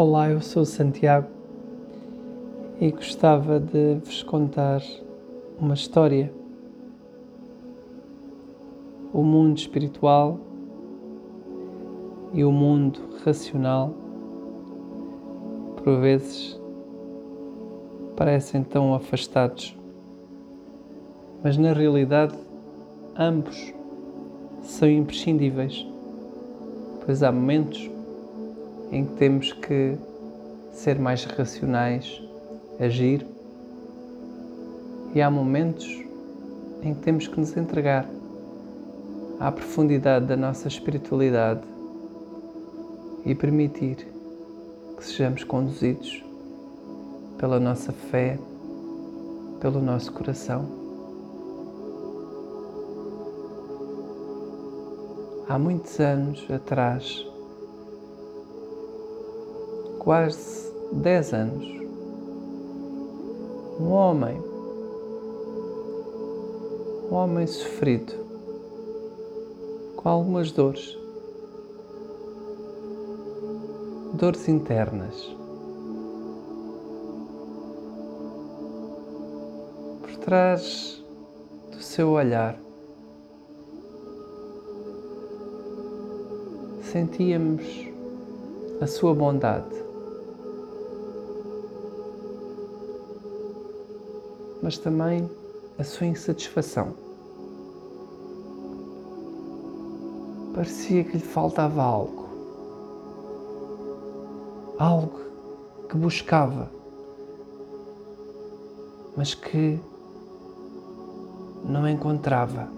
Olá, eu sou Santiago e gostava de vos contar uma história. O mundo espiritual e o mundo racional, por vezes, parecem tão afastados, mas na realidade, ambos são imprescindíveis, pois há momentos em que temos que ser mais racionais, agir, e há momentos em que temos que nos entregar à profundidade da nossa espiritualidade e permitir que sejamos conduzidos pela nossa fé, pelo nosso coração. Há muitos anos atrás, quase 10 anos. Um homem, um homem sofrido, com algumas dores, dores internas. Por trás do seu olhar, sentíamos a sua bondade. Mas também a sua insatisfação. Parecia que lhe faltava algo. Algo que buscava, mas que não encontrava.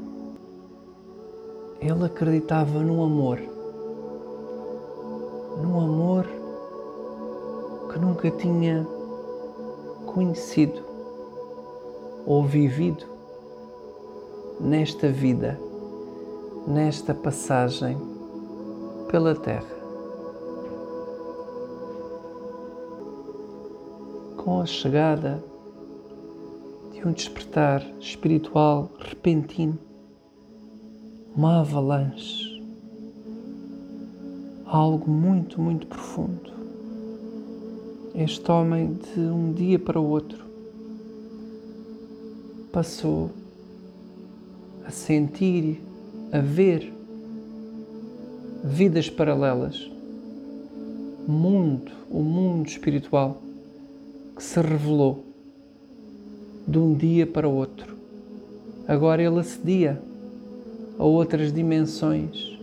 Ele acreditava no amor, no amor que nunca tinha conhecido ou vivido nesta vida, nesta passagem pela Terra. Com a chegada de um despertar espiritual repentino, uma avalanche, algo muito, muito profundo. Este homem, de um dia para o outro, passou a sentir, a ver vidas paralelas, mundo, o mundo espiritual que se revelou de um dia para o outro. Agora ele acedia a outras dimensões,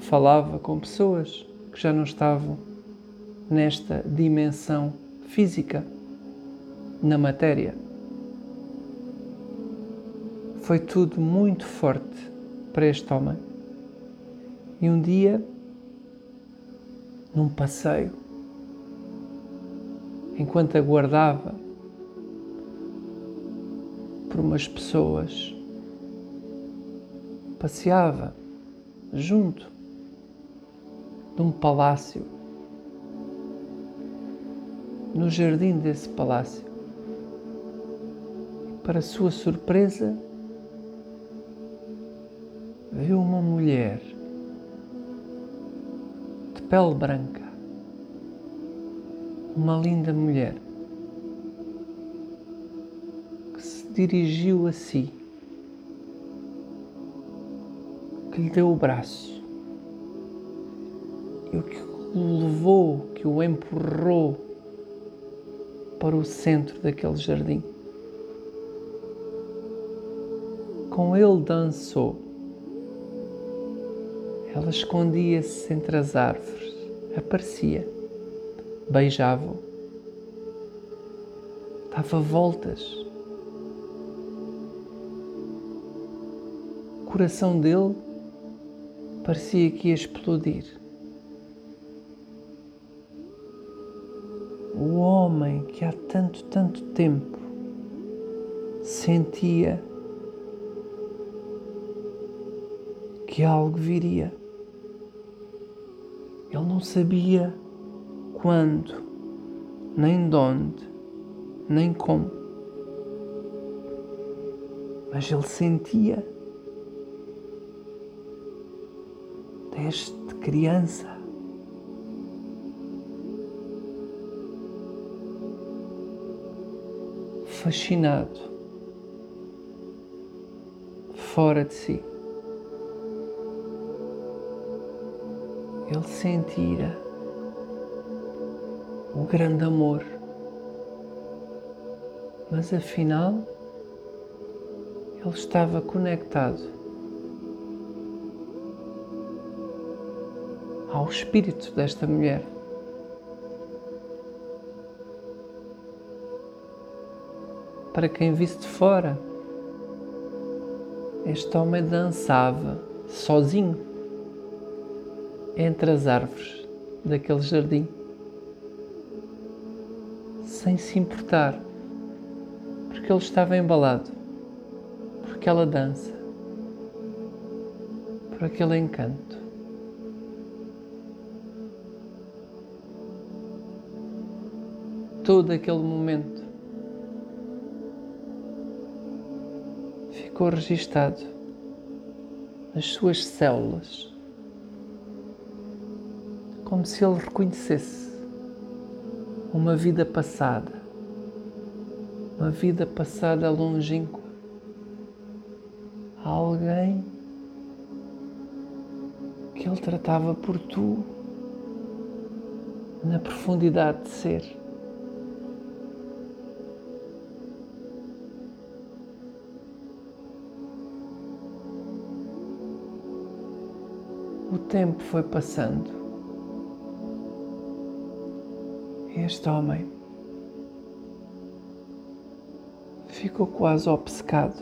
falava com pessoas que já não estavam nesta dimensão física, na matéria. Foi tudo muito forte para este homem. E um dia, num passeio, enquanto aguardava por umas pessoas, passeava junto de um palácio, no jardim desse palácio. Para sua surpresa, viu uma mulher de pele branca, uma linda mulher, que se dirigiu a si, que lhe deu o braço e o que o levou, que o empurrou para o centro daquele jardim. Com ele dançou ela escondia-se entre as árvores, aparecia, beijava-o, dava voltas. O coração dele parecia que ia explodir. O homem que há tanto, tanto tempo sentia que algo viria. Ele não sabia quando, nem de onde, nem como. Mas ele sentia desde criança. Fascinado, fora de si. Ele sentira o grande amor, mas afinal ele estava conectado ao espírito desta mulher. Para quem visse de fora, este homem dançava sozinho entre as árvores daquele jardim, sem se importar, porque ele estava embalado por aquela dança, por aquele encanto. Todo aquele momento ficou registado nas suas células, como se ele reconhecesse uma vida passada, uma vida passada longínqua, alguém que ele tratava por tu na profundidade de ser. O tempo foi passando. Este homem ficou quase obcecado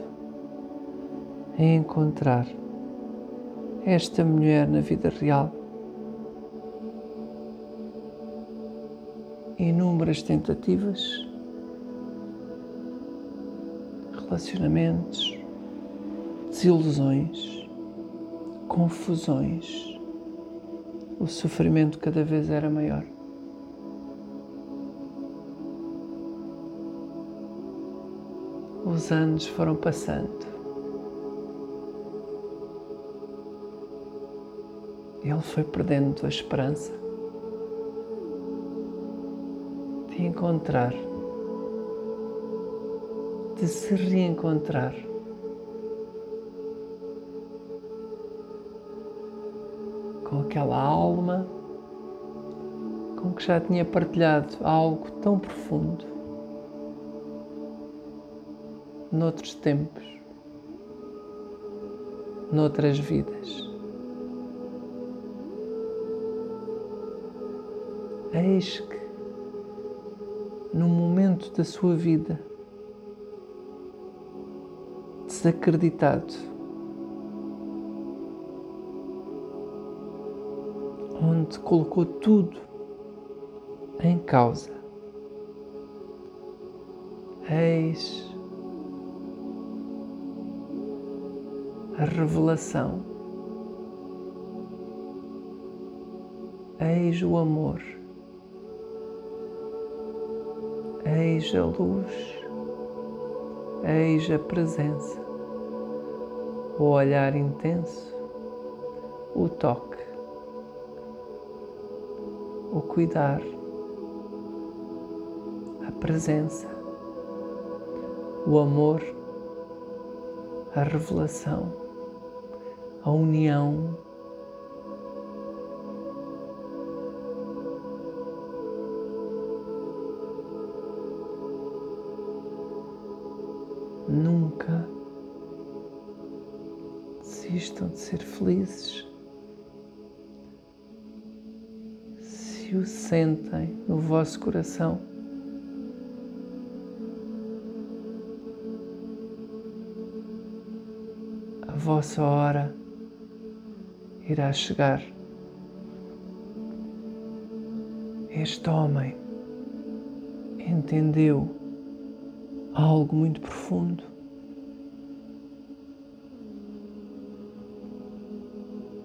em encontrar esta mulher na vida real. Inúmeras tentativas, relacionamentos, desilusões, confusões o sofrimento cada vez era maior. Os anos foram passando. Ele foi perdendo a esperança de encontrar, de se reencontrar. com aquela alma com que já tinha partilhado algo tão profundo noutros tempos, noutras vidas. Eis que, num momento da sua vida, desacreditado, onde colocou tudo em causa. Eis a revelação, eis o amor, eis a luz, eis a presença, o olhar intenso, o toque. O cuidar, a presença, o amor, a revelação, a união. Nunca desistam de ser felizes. se o sentem no vosso coração. A vossa hora irá chegar. Este homem entendeu algo muito profundo.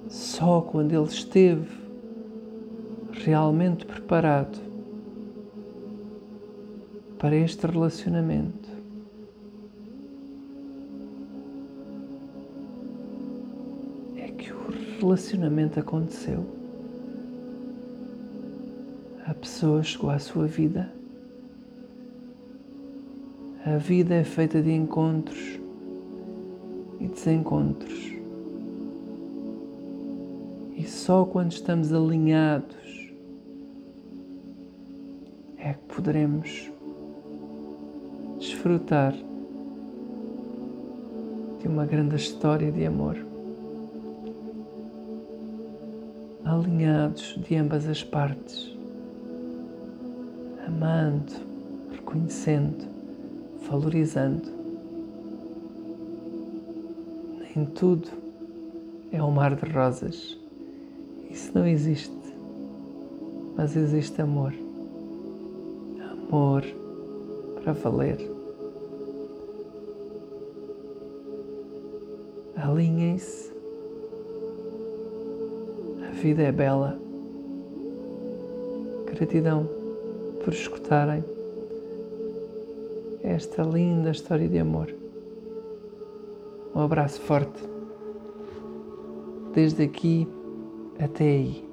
Só quando ele esteve realmente preparado para este relacionamento. É que o relacionamento aconteceu. A pessoa chegou à sua vida. A vida é feita de encontros e desencontros. E só quando estamos alinhados é que poderemos desfrutar de uma grande história de amor. Alinhados de ambas as partes, amando, reconhecendo, valorizando. Nem tudo é um mar de rosas. Isso não existe. Mas existe amor. Amor para valer. Alinhem-se. Vida é bela. Gratidão por escutarem esta linda história de amor. Um abraço forte. Desde aqui até aí.